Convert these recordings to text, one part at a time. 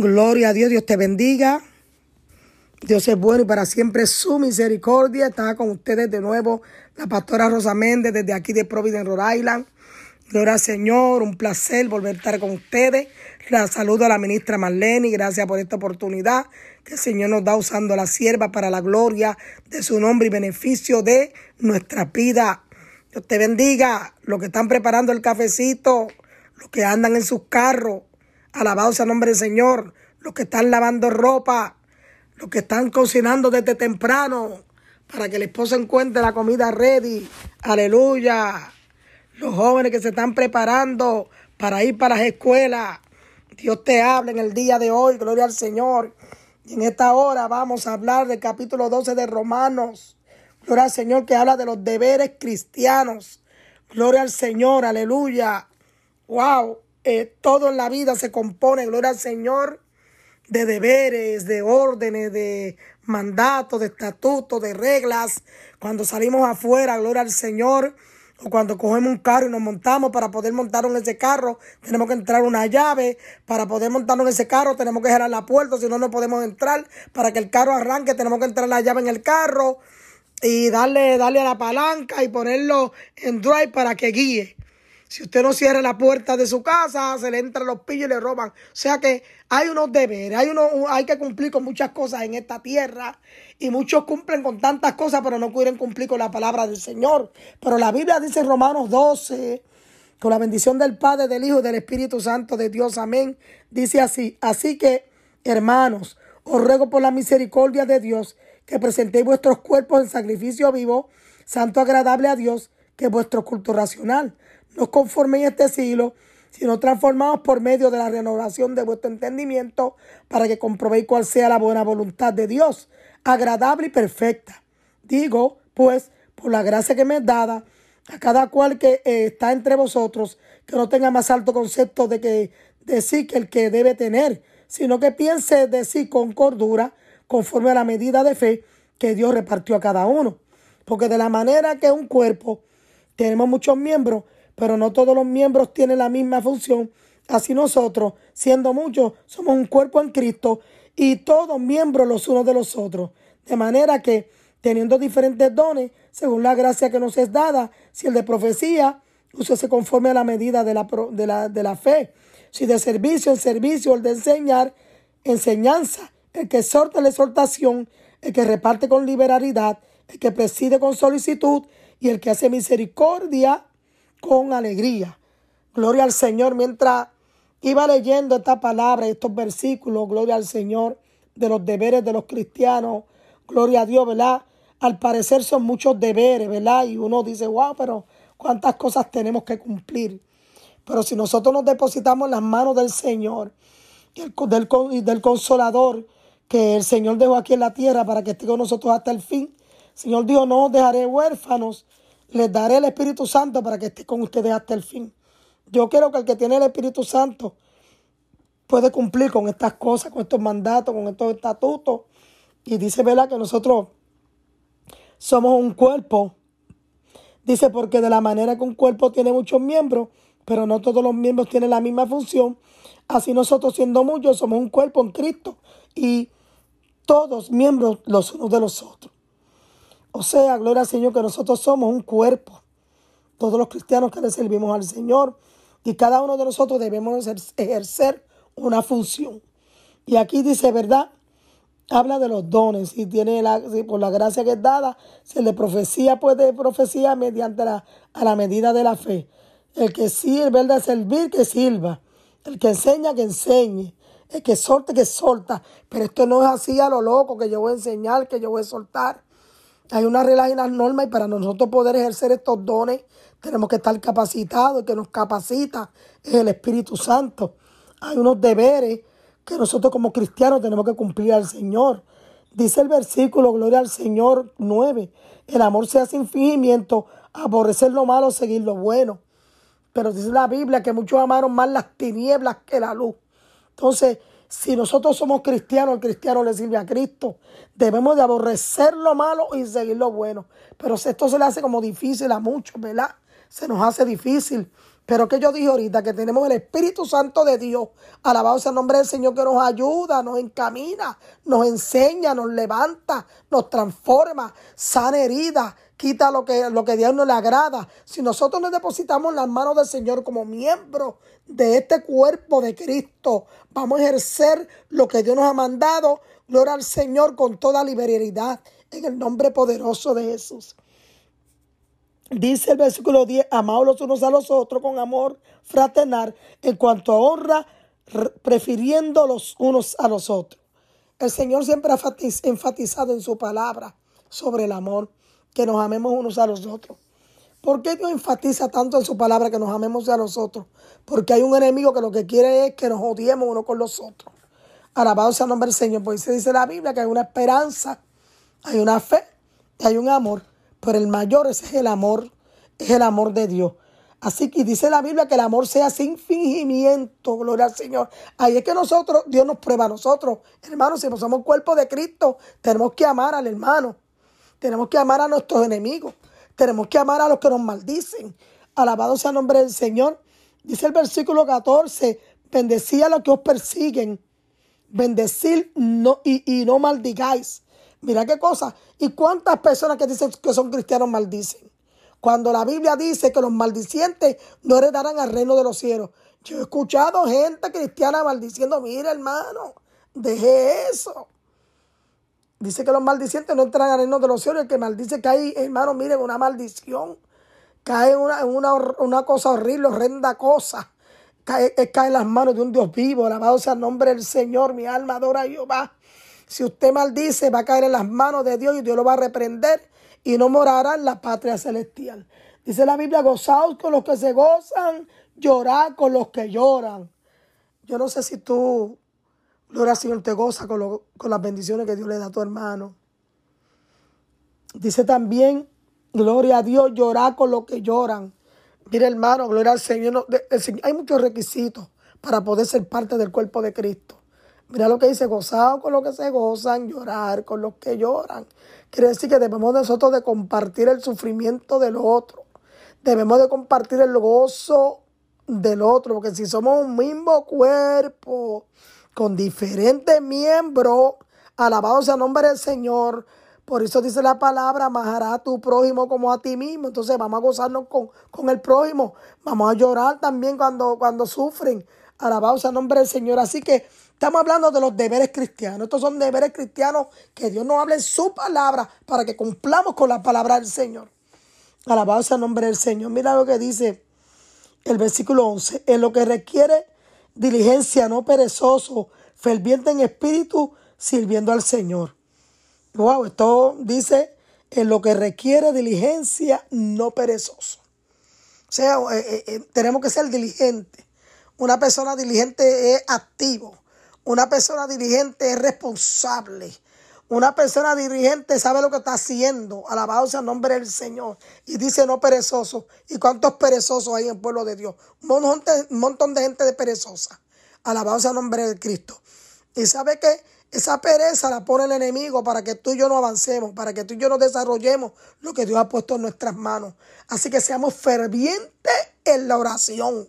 Gloria a Dios, Dios te bendiga. Dios es bueno y para siempre su misericordia. Está con ustedes de nuevo la pastora Rosa Méndez desde aquí de Providence, Rhode Island. Gloria al Señor, un placer volver a estar con ustedes. La saludo a la ministra Marlene gracias por esta oportunidad que el Señor nos da usando la sierva para la gloria de su nombre y beneficio de nuestra vida. Dios te bendiga. Los que están preparando el cafecito, los que andan en sus carros, Alabado sea el nombre del Señor. Los que están lavando ropa, los que están cocinando desde temprano para que el esposo encuentre la comida ready. Aleluya. Los jóvenes que se están preparando para ir para las escuelas. Dios te habla en el día de hoy. Gloria al Señor. Y en esta hora vamos a hablar del capítulo 12 de Romanos. Gloria al Señor que habla de los deberes cristianos. Gloria al Señor. Aleluya. Wow. Eh, todo en la vida se compone, gloria al Señor, de deberes, de órdenes, de mandatos, de estatutos, de reglas. Cuando salimos afuera, gloria al Señor, o cuando cogemos un carro y nos montamos para poder montar en ese carro, tenemos que entrar una llave. Para poder montarnos en ese carro, tenemos que cerrar la puerta, si no, no podemos entrar. Para que el carro arranque, tenemos que entrar la llave en el carro y darle, darle a la palanca y ponerlo en drive para que guíe. Si usted no cierra la puerta de su casa, se le entran los pillos y le roban. O sea que hay unos deberes, hay, uno, hay que cumplir con muchas cosas en esta tierra. Y muchos cumplen con tantas cosas, pero no quieren cumplir con la palabra del Señor. Pero la Biblia dice en Romanos 12, con la bendición del Padre, del Hijo y del Espíritu Santo de Dios. Amén. Dice así. Así que, hermanos, os ruego por la misericordia de Dios que presentéis vuestros cuerpos en sacrificio vivo, santo agradable a Dios, que es vuestro culto racional no conforméis este siglo, sino transformados por medio de la renovación de vuestro entendimiento, para que comprobéis cuál sea la buena voluntad de Dios, agradable y perfecta. Digo, pues, por la gracia que me es dada, a cada cual que eh, está entre vosotros, que no tenga más alto concepto de que de sí que el que debe tener, sino que piense de sí con cordura, conforme a la medida de fe que Dios repartió a cada uno. Porque de la manera que un cuerpo tenemos muchos miembros, pero no todos los miembros tienen la misma función. Así nosotros, siendo muchos, somos un cuerpo en Cristo y todos miembros los unos de los otros. De manera que, teniendo diferentes dones, según la gracia que nos es dada, si el de profecía, se conforme a la medida de la, de la, de la fe. Si de servicio, el servicio, el de enseñar, enseñanza. El que exhorta la exhortación, el que reparte con liberalidad, el que preside con solicitud y el que hace misericordia con alegría. Gloria al Señor. Mientras iba leyendo esta palabra, estos versículos, gloria al Señor, de los deberes de los cristianos, gloria a Dios, ¿verdad? Al parecer son muchos deberes, ¿verdad? Y uno dice, wow, pero cuántas cosas tenemos que cumplir. Pero si nosotros nos depositamos en las manos del Señor y del, del consolador que el Señor dejó aquí en la tierra para que esté con nosotros hasta el fin, Señor Dios, no os dejaré huérfanos, les daré el Espíritu Santo para que esté con ustedes hasta el fin. Yo quiero que el que tiene el Espíritu Santo puede cumplir con estas cosas, con estos mandatos, con estos estatutos. Y dice, ¿verdad? Que nosotros somos un cuerpo. Dice, porque de la manera que un cuerpo tiene muchos miembros, pero no todos los miembros tienen la misma función, así nosotros siendo muchos somos un cuerpo en Cristo y todos miembros los unos de los otros. O sea, gloria al Señor, que nosotros somos un cuerpo. Todos los cristianos que le servimos al Señor. Y cada uno de nosotros debemos ejercer una función. Y aquí dice, ¿verdad? Habla de los dones. Y tiene la, por la gracia que es dada, se le profecía, puede profecía mediante la, a la medida de la fe. El que sirve, ¿verdad? Servir, que sirva. El que enseña, que enseñe. El que sorte, que solta. Pero esto no es así a lo loco, que yo voy a enseñar, que yo voy a soltar. Hay una regla y unas normas y para nosotros poder ejercer estos dones tenemos que estar capacitados. El que nos capacita el Espíritu Santo. Hay unos deberes que nosotros como cristianos tenemos que cumplir al Señor. Dice el versículo, gloria al Señor 9, el amor sea sin fingimiento, aborrecer lo malo, seguir lo bueno. Pero dice la Biblia que muchos amaron más las tinieblas que la luz. Entonces, si nosotros somos cristianos, el cristiano le sirve a Cristo. Debemos de aborrecer lo malo y seguir lo bueno. Pero esto se le hace como difícil a muchos, ¿verdad? Se nos hace difícil. Pero que yo dije ahorita que tenemos el Espíritu Santo de Dios, alabado sea el nombre del Señor que nos ayuda, nos encamina, nos enseña, nos levanta, nos transforma, sana heridas, quita lo que, lo que Dios no le agrada. Si nosotros nos depositamos en las manos del Señor como miembros de este cuerpo de Cristo, vamos a ejercer lo que Dios nos ha mandado. Gloria al Señor con toda liberalidad en el nombre poderoso de Jesús. Dice el versículo 10, amados los unos a los otros con amor fraternal, en cuanto a honra, prefiriendo los unos a los otros. El Señor siempre ha enfatizado en su palabra sobre el amor, que nos amemos unos a los otros. ¿Por qué Dios enfatiza tanto en su palabra que nos amemos a los otros? Porque hay un enemigo que lo que quiere es que nos odiemos uno con los otros. Alabado sea el nombre del Señor. Pues se dice la Biblia que hay una esperanza, hay una fe y hay un amor. Pero el mayor ese es el amor, es el amor de Dios. Así que dice la Biblia que el amor sea sin fingimiento, gloria al Señor. Ahí es que nosotros, Dios nos prueba a nosotros. Hermanos, si somos cuerpo de Cristo, tenemos que amar al hermano. Tenemos que amar a nuestros enemigos. Tenemos que amar a los que nos maldicen. Alabado sea el nombre del Señor. Dice el versículo 14, bendecid a los que os persiguen. Bendecid no, y, y no maldigáis. Mira qué cosa. ¿Y cuántas personas que dicen que son cristianos maldicen? Cuando la Biblia dice que los maldicientes no heredarán al reino de los cielos. Yo he escuchado gente cristiana maldiciendo, mira hermano, deje eso. Dice que los maldicientes no entran al reino de los cielos. El que maldice cae, hermano, miren, una maldición. Cae una, una, una, cosa horrible, horrenda cosa. Cae, cae en las manos de un Dios vivo. Alabado sea el nombre del Señor. Mi alma adora a Jehová. Si usted maldice, va a caer en las manos de Dios y Dios lo va a reprender y no morará en la patria celestial. Dice la Biblia, gozaos con los que se gozan, llorad con los que lloran. Yo no sé si tú, gloria al Señor, te goza con, con las bendiciones que Dios le da a tu hermano. Dice también, gloria a Dios, llorad con los que lloran. Mire hermano, gloria al Señor. Hay muchos requisitos para poder ser parte del cuerpo de Cristo. Mira lo que dice, gozado con los que se gozan, llorar con los que lloran. Quiere decir que debemos nosotros de compartir el sufrimiento del otro. Debemos de compartir el gozo del otro, porque si somos un mismo cuerpo, con diferentes miembros, alabado sea el nombre del Señor. Por eso dice la palabra, amarás a tu prójimo como a ti mismo. Entonces vamos a gozarnos con, con el prójimo. Vamos a llorar también cuando, cuando sufren. Alabado sea el nombre del Señor. Así que Estamos hablando de los deberes cristianos. Estos son deberes cristianos que Dios nos hable en su palabra para que cumplamos con la palabra del Señor. Alabado sea el nombre del Señor. Mira lo que dice el versículo 11. En lo que requiere diligencia, no perezoso, ferviente en espíritu, sirviendo al Señor. Wow, esto dice en lo que requiere diligencia, no perezoso. O sea, eh, eh, eh, tenemos que ser diligentes. Una persona diligente es activo. Una persona dirigente es responsable. Una persona dirigente sabe lo que está haciendo. Alabado sea el nombre del Señor. Y dice no perezoso. ¿Y cuántos perezosos hay en el pueblo de Dios? Un montón de, gente de perezosa. Alabado sea el nombre de Cristo. Y sabe que esa pereza la pone el enemigo para que tú y yo no avancemos, para que tú y yo no desarrollemos lo que Dios ha puesto en nuestras manos. Así que seamos fervientes en la oración.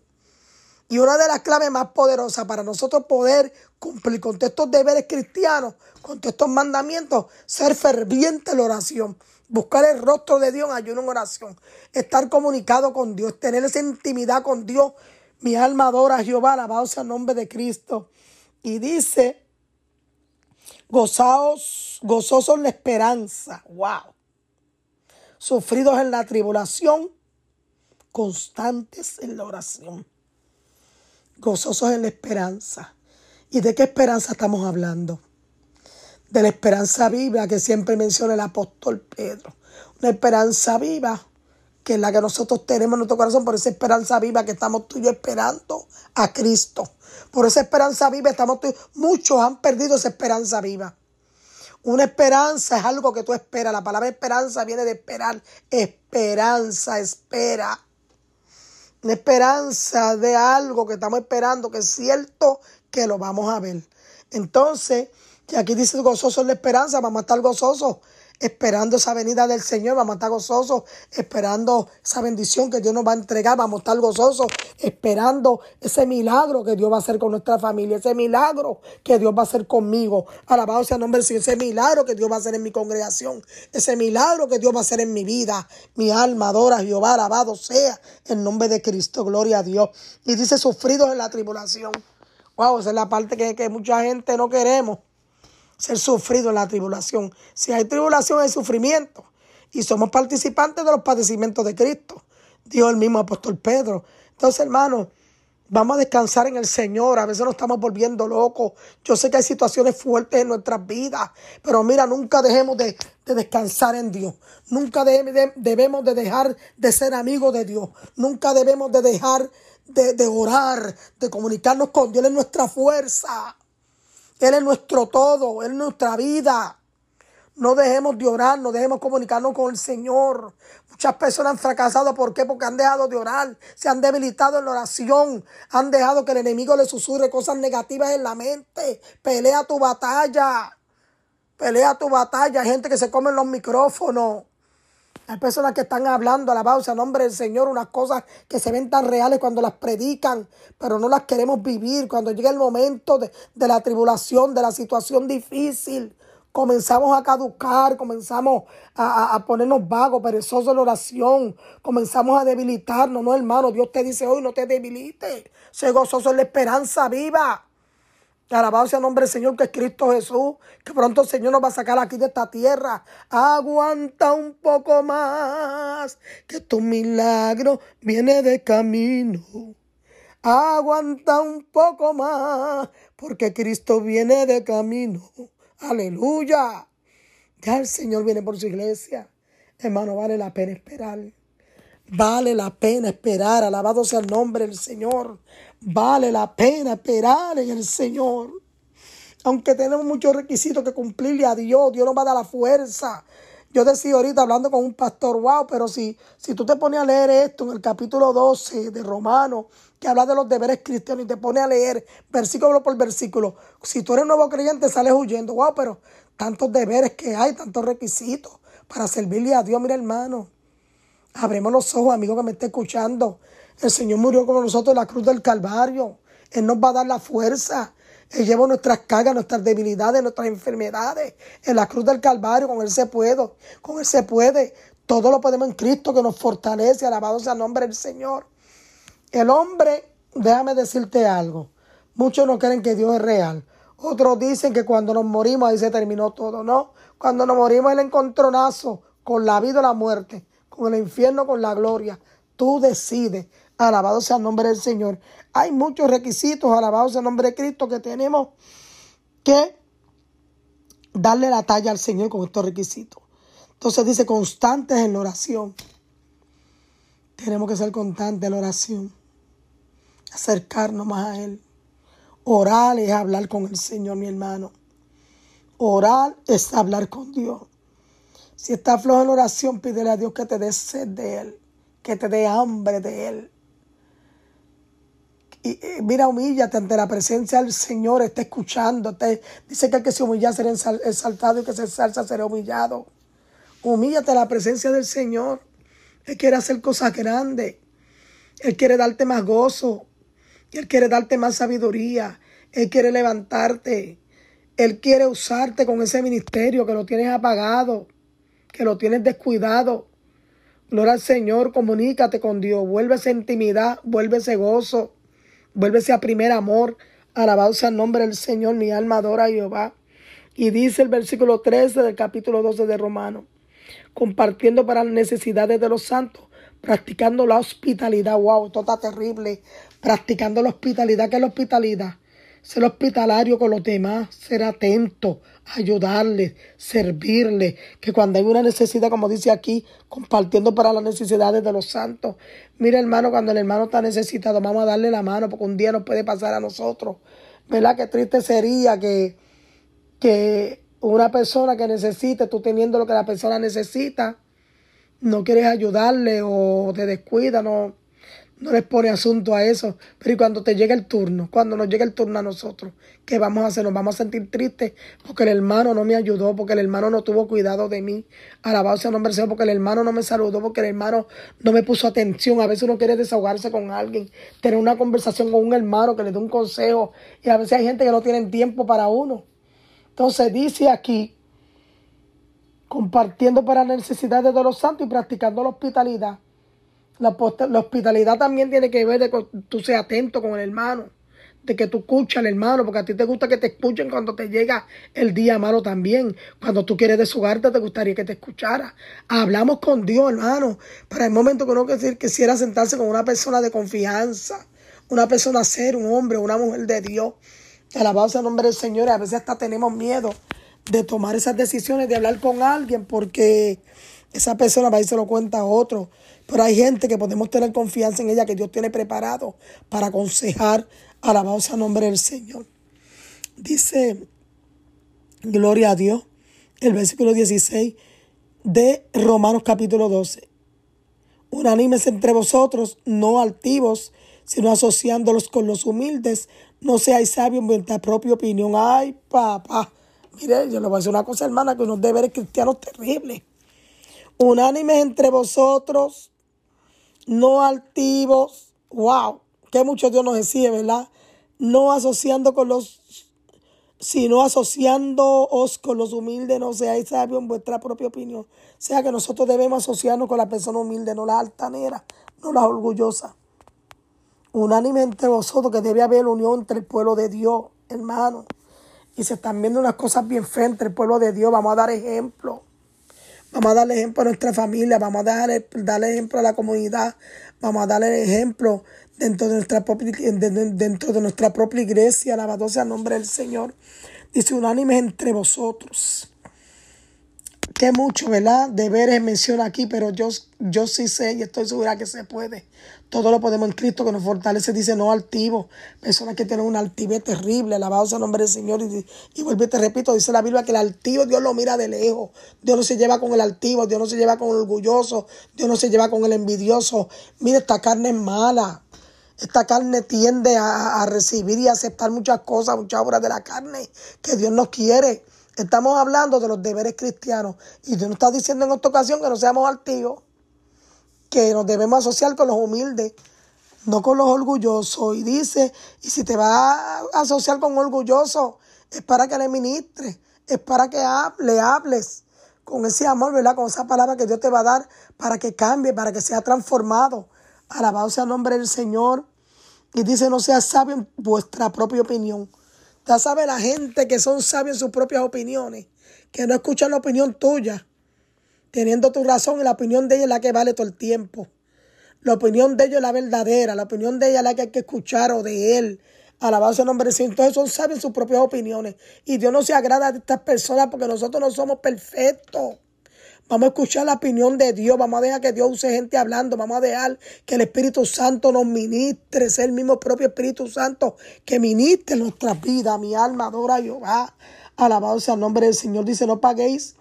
Y una de las claves más poderosas para nosotros poder cumplir con estos deberes cristianos, con estos mandamientos, ser ferviente en la oración. Buscar el rostro de Dios en ayuno en oración. Estar comunicado con Dios, tener esa intimidad con Dios. Mi alma adora a Jehová, alabado sea el nombre de Cristo. Y dice, gozaos, gozosos en la esperanza. Wow. Sufridos en la tribulación, constantes en la oración gozosos en la esperanza. ¿Y de qué esperanza estamos hablando? De la esperanza viva que siempre menciona el apóstol Pedro. Una esperanza viva que es la que nosotros tenemos en nuestro corazón, por esa esperanza viva que estamos tú y esperando a Cristo. Por esa esperanza viva estamos tú. Muchos han perdido esa esperanza viva. Una esperanza es algo que tú esperas. La palabra esperanza viene de esperar. Esperanza, espera una esperanza de algo que estamos esperando, que es cierto que lo vamos a ver. Entonces, y aquí dice gozoso en la esperanza, vamos a estar gozosos esperando esa venida del Señor, vamos a estar gozosos, esperando esa bendición que Dios nos va a entregar, vamos a estar gozosos, esperando ese milagro que Dios va a hacer con nuestra familia, ese milagro que Dios va a hacer conmigo. Alabado sea el nombre del Señor, ese milagro que Dios va a hacer en mi congregación, ese milagro que Dios va a hacer en mi vida. Mi alma adora a Jehová, alabado sea el nombre de Cristo, gloria a Dios. Y dice sufridos en la tribulación. Wow, esa es la parte que, que mucha gente no queremos ser sufrido en la tribulación. Si hay tribulación, hay sufrimiento. Y somos participantes de los padecimientos de Cristo. Dijo el mismo apóstol Pedro. Entonces, hermano, vamos a descansar en el Señor. A veces nos estamos volviendo locos. Yo sé que hay situaciones fuertes en nuestras vidas. Pero mira, nunca dejemos de, descansar en Dios. Nunca debemos de dejar de ser amigos de Dios. Nunca debemos de dejar de, de orar, de comunicarnos con Dios. en nuestra fuerza. Él es nuestro todo, Él es nuestra vida. No dejemos de orar, no dejemos comunicarnos con el Señor. Muchas personas han fracasado, ¿por qué? Porque han dejado de orar, se han debilitado en la oración, han dejado que el enemigo les susurre cosas negativas en la mente. Pelea tu batalla, pelea tu batalla. Hay gente que se come los micrófonos. Hay personas que están hablando, alabados a nombre del Señor, unas cosas que se ven tan reales cuando las predican, pero no las queremos vivir. Cuando llega el momento de, la tribulación, de la situación difícil, comenzamos a caducar, comenzamos a, a, ponernos vagos, perezosos en la oración, comenzamos a debilitarnos. No, hermano, Dios te dice hoy, no te debilites. Sé gozoso en la esperanza viva. Alabado sea el nombre del Señor que es Cristo Jesús, que pronto el Señor nos va a sacar aquí de esta tierra. Aguanta un poco más, que tu milagro viene de camino. Aguanta un poco más, porque Cristo viene de camino. Aleluya. Ya el Señor viene por su iglesia. Hermano, vale la pena esperar. Vale la pena esperar. Alabado sea el nombre del Señor. Vale la pena esperar en el Señor. Aunque tenemos muchos requisitos que cumplirle a Dios, Dios nos va a dar la fuerza. Yo decía ahorita hablando con un pastor, wow, pero si, si tú te pones a leer esto en el capítulo 12 de Romanos, que habla de los deberes cristianos y te pones a leer versículo por versículo, si tú eres nuevo creyente sales huyendo, wow, pero tantos deberes que hay, tantos requisitos para servirle a Dios, mira hermano. Abremos los ojos, amigo que me esté escuchando. El Señor murió como nosotros en la cruz del Calvario. Él nos va a dar la fuerza. Él lleva nuestras cargas, nuestras debilidades, nuestras enfermedades. En la cruz del Calvario, con Él se puede. Con Él se puede. Todo lo podemos en Cristo que nos fortalece. Alabado sea el nombre del Señor. El hombre, déjame decirte algo. Muchos no creen que Dios es real. Otros dicen que cuando nos morimos ahí se terminó todo. No, cuando nos morimos el encontronazo con la vida y la muerte, con el infierno, con la gloria. Tú decides. Alabado sea el nombre del Señor. Hay muchos requisitos, alabado sea el nombre de Cristo, que tenemos que darle la talla al Señor con estos requisitos. Entonces dice constantes en la oración. Tenemos que ser constantes en la oración. Acercarnos más a Él. Orar es hablar con el Señor, mi hermano. Orar es hablar con Dios. Si estás flojo en oración, pídele a Dios que te dé sed de Él, que te dé hambre de Él. Y, mira, humíllate ante la presencia del Señor, está escuchando. dice que el que se humilla será exaltado y que se exalta será humillado. Humíllate a la presencia del Señor. Él quiere hacer cosas grandes. Él quiere darte más gozo. Él quiere darte más sabiduría. Él quiere levantarte. Él quiere usarte con ese ministerio que lo tienes apagado, que lo tienes descuidado. Gloria al Señor, comunícate con Dios, vuelve esa intimidad, vuelve ese gozo. Vuélvese a primer amor. Alabado sea el nombre del Señor. Mi alma adora a Jehová. Y dice el versículo 13 del capítulo 12 de Romanos. Compartiendo para las necesidades de los santos. Practicando la hospitalidad. Wow, esto está terrible. Practicando la hospitalidad. ¿Qué es la hospitalidad? Ser hospitalario con los demás. Ser atento ayudarles, servirles, que cuando hay una necesidad, como dice aquí, compartiendo para las necesidades de los santos. Mira, hermano, cuando el hermano está necesitado, vamos a darle la mano, porque un día nos puede pasar a nosotros. ¿Verdad? Qué triste sería que, que una persona que necesite, tú teniendo lo que la persona necesita, no quieres ayudarle o te descuida, no, no les pone asunto a eso. Pero y cuando te llega el turno, cuando nos llega el turno a nosotros, ¿qué vamos a hacer? Nos vamos a sentir tristes porque el hermano no me ayudó, porque el hermano no tuvo cuidado de mí. Alabado sea el nombre porque el hermano no me saludó, porque el hermano no me puso atención. A veces uno quiere desahogarse con alguien, tener una conversación con un hermano que le dé un consejo. Y a veces hay gente que no tiene tiempo para uno. Entonces dice aquí, compartiendo para necesidades de los santos y practicando la hospitalidad. La, hospitalidad también tiene que ver de que tú seas atento con el hermano, de que tú escuches al hermano, porque a ti te gusta que te escuchen cuando te llega el día malo también. Cuando tú quieres deshogarte, te gustaría que te escuchara. Hablamos con Dios, hermano, para el momento que uno quisiera sentarse con una persona de confianza, una persona ser, un hombre, una mujer de Dios. Alabado sea el nombre del Señor. a veces hasta tenemos miedo de tomar esas decisiones, de hablar con alguien, porque esa persona va y se lo cuenta a otro. Pero hay gente que podemos tener confianza en ella, que Dios tiene preparado para aconsejar. Alabado sea el nombre del Señor. Dice, gloria a Dios, el versículo 16 de Romanos capítulo 12. Unánimes entre vosotros, no altivos, sino asociándolos con los humildes. No seáis sabios en vuestra propia opinión. Ay, papá. Mire, yo le voy a decir una cosa, hermana, que unos deberes cristianos terribles. Unánimes entre vosotros, no altivos. Wow, que mucho Dios nos decía, ¿verdad? No asociando con los, sino asociándoos con los humildes, no seáis sabios en vuestra propia opinión. O sea que nosotros debemos asociarnos con la persona humilde, no la altanera, no la orgullosa. Unánime entre vosotros que debe haber unión entre el pueblo de Dios, hermano y se están viendo unas cosas bien frente el pueblo de Dios. Vamos a dar ejemplo. Vamos a darle ejemplo a nuestra familia, vamos a darle, darle ejemplo a la comunidad, vamos a darle ejemplo dentro de nuestra propia, dentro de nuestra propia iglesia, alabado sea nombre del Señor. Dice unánime entre vosotros que mucho, ¿verdad? Deberes menciona aquí, pero yo, yo sí sé y estoy segura que se puede. Todo lo podemos en Cristo que nos fortalece, dice no altivo. Personas que tienen un altivez terrible, alabado sea el nombre del Señor. Y, y vuelvo y te repito, dice la Biblia que el altivo Dios lo mira de lejos. Dios no se lleva con el altivo, Dios no se lleva con el orgulloso, Dios no se lleva con el envidioso. Mira, esta carne es mala. Esta carne tiende a, a recibir y aceptar muchas cosas, muchas obras de la carne que Dios nos quiere. Estamos hablando de los deberes cristianos. Y Dios nos está diciendo en esta ocasión que no seamos altivos, que nos debemos asociar con los humildes, no con los orgullosos. Y dice, y si te vas a asociar con orgulloso, es para que le ministres, es para que le hables con ese amor, ¿verdad? Con esa palabra que Dios te va a dar para que cambie, para que sea transformado. Alabado sea el nombre del Señor. Y dice, no sea sabio en vuestra propia opinión. Ya sabe la gente que son sabios en sus propias opiniones, que no escuchan la opinión tuya, teniendo tu razón y la opinión de ella es la que vale todo el tiempo. La opinión de ellos es la verdadera, la opinión de ella es la que hay que escuchar o de él. Alabado el nombre. Entonces son sabios en sus propias opiniones. Y Dios no se agrada de estas personas porque nosotros no somos perfectos. Vamos a escuchar la opinión de Dios. Vamos a dejar que Dios use gente hablando. Vamos a dejar que el Espíritu Santo nos ministre. Es el mismo propio Espíritu Santo que ministre nuestra vida. Mi alma adora a Jehová. Alabado sea el nombre del Señor. Dice, no paguéis.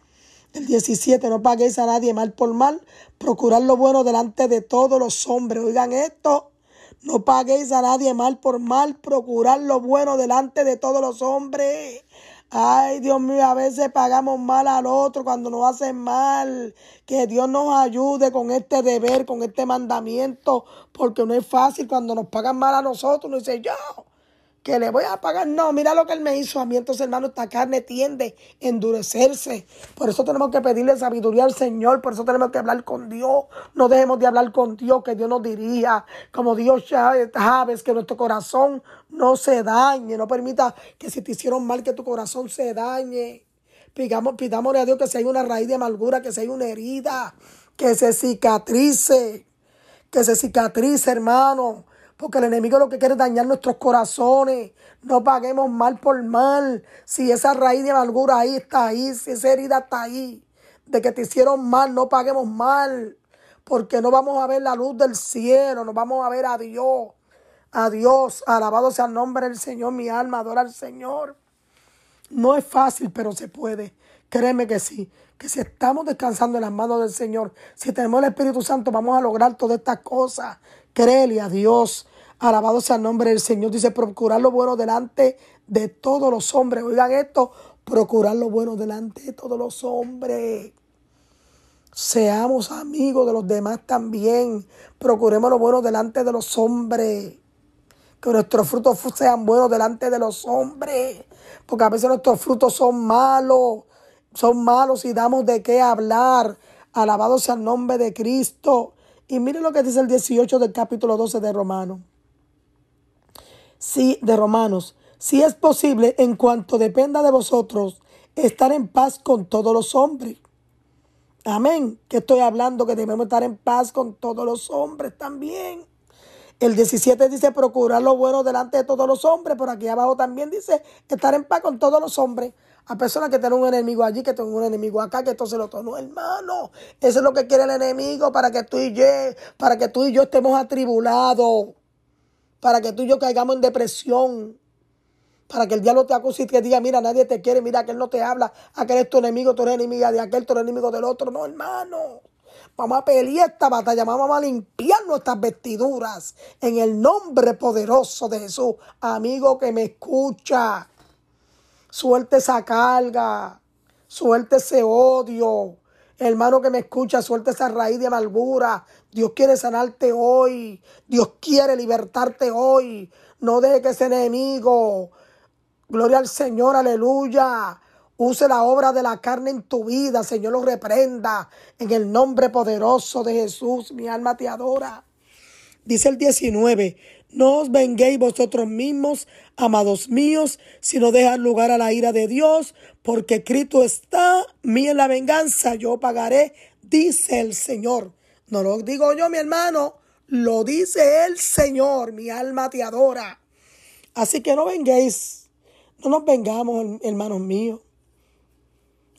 El 17, no paguéis a nadie mal por mal. Procurad lo bueno delante de todos los hombres. Oigan esto. No paguéis a nadie mal por mal. Procurad lo bueno delante de todos los hombres. Ay, Dios mío, a veces pagamos mal al otro cuando nos hacen mal. Que Dios nos ayude con este deber, con este mandamiento, porque no es fácil cuando nos pagan mal a nosotros. Nos dice, yo, que le voy a pagar. No, mira lo que él me hizo a mí. Entonces, hermano, esta carne tiende a endurecerse. Por eso tenemos que pedirle sabiduría al Señor. Por eso tenemos que hablar con Dios. No dejemos de hablar con Dios, que Dios nos dirija. Como Dios sabes, que nuestro corazón no se dañe. No permita que si te hicieron mal, que tu corazón se dañe. Pidamos, pidámosle a Dios que si hay una raíz de amargura, que si hay una herida, que se cicatrice. Que se cicatrice, hermano porque el enemigo lo que quiere es dañar nuestros corazones. No paguemos mal por mal. Si esa raíz de amargura ahí está ahí, si esa herida está ahí, de que te hicieron mal, no paguemos mal. Porque no vamos a ver la luz del cielo, no vamos a ver a Dios. A Dios, alabado sea el nombre del Señor, mi alma adora al Señor. No es fácil, pero se puede. Créeme que sí, que si estamos descansando en las manos del Señor, si tenemos el Espíritu Santo, vamos a lograr todas estas cosas Créele a Dios. Alabado sea el nombre del Señor. Dice, procurar lo bueno delante de todos los hombres. Oigan esto, procurar lo bueno delante de todos los hombres. Seamos amigos de los demás también. Procuremos lo bueno delante de los hombres. Que nuestros frutos sean buenos delante de los hombres. Porque a veces nuestros frutos son malos. Son malos y damos de qué hablar. Alabado sea el nombre de Cristo. Y miren lo que dice el 18 del capítulo 12 de Romanos. Sí, de Romanos. Si es posible, en cuanto dependa de vosotros, estar en paz con todos los hombres. Amén. Que estoy hablando que debemos estar en paz con todos los hombres también. El 17 dice procurar lo bueno delante de todos los hombres, pero aquí abajo también dice estar en paz con todos los hombres. A personas que tienen un enemigo allí, que tienen un enemigo acá, que esto se lo no, hermano. Eso es lo que quiere el enemigo para que tú y yo, para que tú y yo estemos atribulados, para que tú y yo caigamos en depresión, para que el diablo te acuse y te diga, mira, nadie te quiere, mira, aquel no te habla, aquel es tu enemigo, tú eres enemiga de aquel, tú eres enemigo del otro. No, hermano. Vamos a pelear esta batalla, vamos a limpiar nuestras vestiduras en el nombre poderoso de Jesús. Amigo que me escucha, suelte esa carga, suelte ese odio. Hermano que me escucha, suelte esa raíz de amargura. Dios quiere sanarte hoy. Dios quiere libertarte hoy. No deje que ese enemigo, gloria al Señor, aleluya, Use la obra de la carne en tu vida, Señor, lo reprenda. En el nombre poderoso de Jesús, mi alma te adora. Dice el 19, no os venguéis vosotros mismos, amados míos, sino dejad lugar a la ira de Dios, porque Cristo está, mía en la venganza, yo pagaré, dice el Señor. No lo digo yo, mi hermano, lo dice el Señor, mi alma te adora. Así que no venguéis, no nos vengamos, hermanos míos.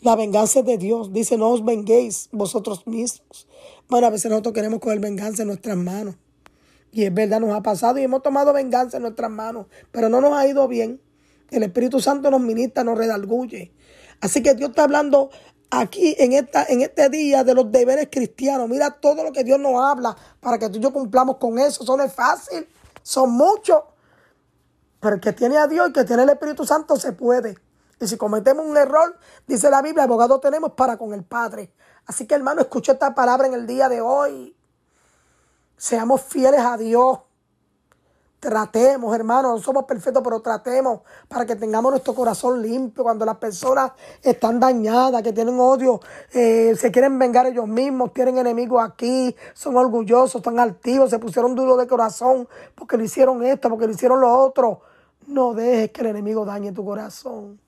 La venganza es de Dios. Dice, no os venguéis vosotros mismos. Bueno, a veces nosotros queremos coger venganza en nuestras manos. Y es verdad, nos ha pasado y hemos tomado venganza en nuestras manos. Pero no nos ha ido bien. El Espíritu Santo nos ministra, nos redalguye. Así que Dios está hablando aquí en, esta, en este día de los deberes cristianos. Mira todo lo que Dios nos habla para que tú y yo cumplamos con eso. Eso no es fácil. Son muchos. Pero el que tiene a Dios y que tiene el Espíritu Santo se puede. Y si cometemos un error, dice la Biblia, abogado tenemos para con el Padre. Así que hermano, escucha esta palabra en el día de hoy. Seamos fieles a Dios. Tratemos, hermano, no somos perfectos, pero tratemos para que tengamos nuestro corazón limpio. Cuando las personas están dañadas, que tienen odio, eh, se quieren vengar ellos mismos, tienen enemigos aquí, son orgullosos, están altivos, se pusieron duros de corazón porque le hicieron esto, porque le hicieron lo otro. No dejes que el enemigo dañe tu corazón.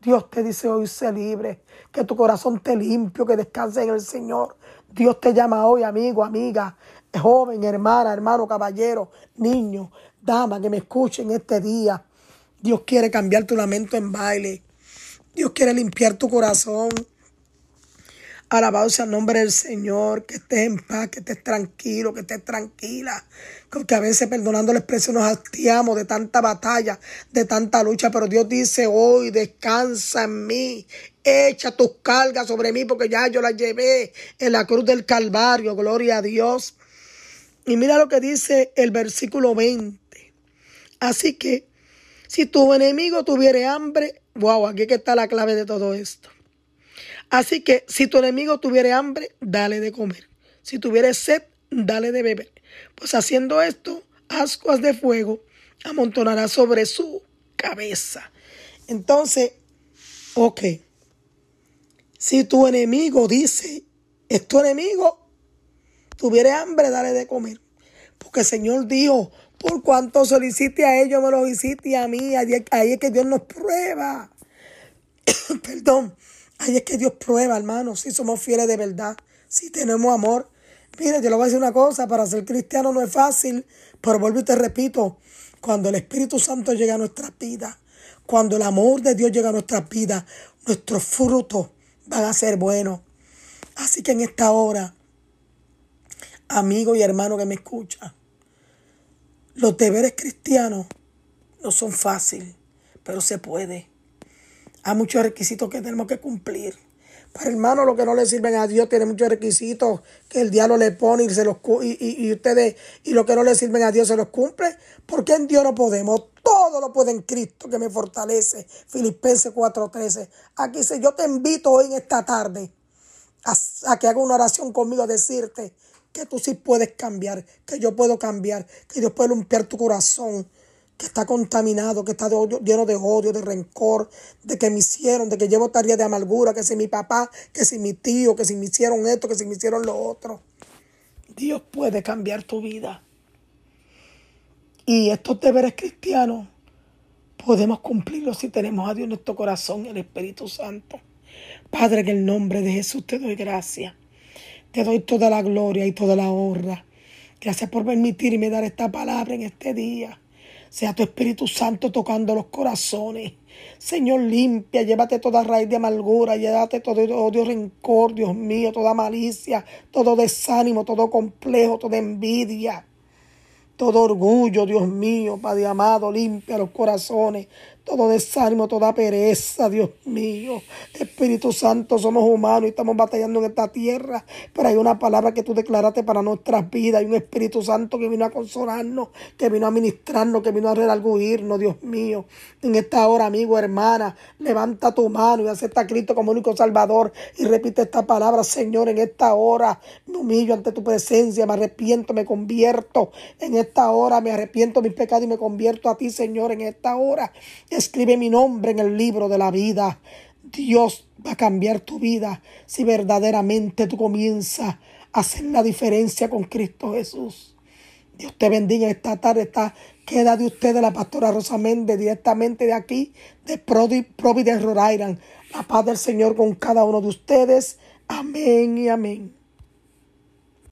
Dios te dice hoy, sé libre, que tu corazón te limpio, que descanse en el Señor. Dios te llama hoy, amigo, amiga, joven, hermana, hermano, caballero, niño, dama, que me escuchen este día. Dios quiere cambiar tu lamento en baile. Dios quiere limpiar tu corazón. Alabado sea el nombre del Señor, que estés en paz, que estés tranquilo, que estés tranquila. Porque a veces perdonando la expresión nos hastiamos de tanta batalla, de tanta lucha. Pero Dios dice hoy, descansa en mí, echa tus cargas sobre mí, porque ya yo las llevé en la cruz del Calvario. Gloria a Dios. Y mira lo que dice el versículo 20. Así que, si tu enemigo tuviera hambre, wow, aquí que está la clave de todo esto. Así que si tu enemigo tuviera hambre, dale de comer. Si tuviera sed, dale de beber. Pues haciendo esto, ascuas de fuego amontonará sobre su cabeza. Entonces, ok. Si tu enemigo dice, es tu enemigo, tuviera hambre, dale de comer. Porque el Señor dijo, por cuanto solicite a ellos, me lo visite a mí. Ahí, es que Dios nos prueba. Perdón. Ahí es que Dios prueba, hermano, si somos fieles de verdad, si tenemos amor. Mire, yo le voy a decir una cosa, para ser cristiano no es fácil, pero vuelvo y te repito, cuando el Espíritu Santo llega a nuestras vidas, cuando el amor de Dios llega a nuestras vidas, nuestros frutos van a ser buenos. Así que en esta hora, amigo y hermano que me escucha, los deberes cristianos no son fáciles, pero se puede. Hay muchos requisitos que tenemos que cumplir. Para hermano, lo que no le sirven a Dios tiene muchos requisitos que el diablo le pone y, se los, y, y, ustedes, y lo que no le sirven a Dios se los cumple. porque en Dios no podemos? Todo lo puede en Cristo que me fortalece. Filipenses 4:13. Aquí dice, yo te invito hoy en esta tarde a que haga una oración conmigo, a decirte que tú sí puedes cambiar, que yo puedo cambiar, que Dios puede limpiar tu corazón, que está contaminado, que está lleno de odio, de rencor, de que me hicieron, de que llevo tarea de amargura, que si mi papá, que si mi tío, que si me hicieron esto, que si me hicieron lo otro. Dios puede cambiar tu vida. Y estos deberes cristianos podemos cumplirlos si tenemos a Dios en nuestro corazón, el Espíritu Santo. Padre, en el nombre de Jesús te doy gracias. Te doy toda la gloria y toda la honra. Gracias por permitirme dar esta palabra en este día. Sea tu Espíritu Santo tocando los corazones. Señor, limpia, llévate toda raíz de amargura, llévate todo odio, rencor, Dios mío, toda malicia, todo desánimo, todo complejo, toda envidia, todo orgullo, Dios mío, Padre amado, limpia los corazones, todo desánimo, toda pereza, Dios mío. Espíritu Santo, somos humanos y estamos batallando en esta tierra, pero hay una palabra que tú declaraste para nuestras vidas. Hay un Espíritu Santo que vino a consolarnos, que vino a ministrarnos, que vino a redarguirnos, Dios mío. En esta hora, amigo, hermana, levanta tu mano y acepta a Cristo como único Salvador y repite esta palabra, Señor, en esta hora me humillo ante tu presencia, me arrepiento, me convierto. En esta hora me arrepiento de mis pecados y me convierto a ti, Señor, en esta hora. Escribe mi nombre en el libro de la vida. Dios va a cambiar tu vida si verdaderamente tú comienzas a hacer la diferencia con Cristo Jesús. Dios te bendiga esta tarde. Esta queda de ustedes la pastora Rosa Méndez directamente de aquí, de Providence, Rhode Island. La paz del Señor con cada uno de ustedes. Amén y amén.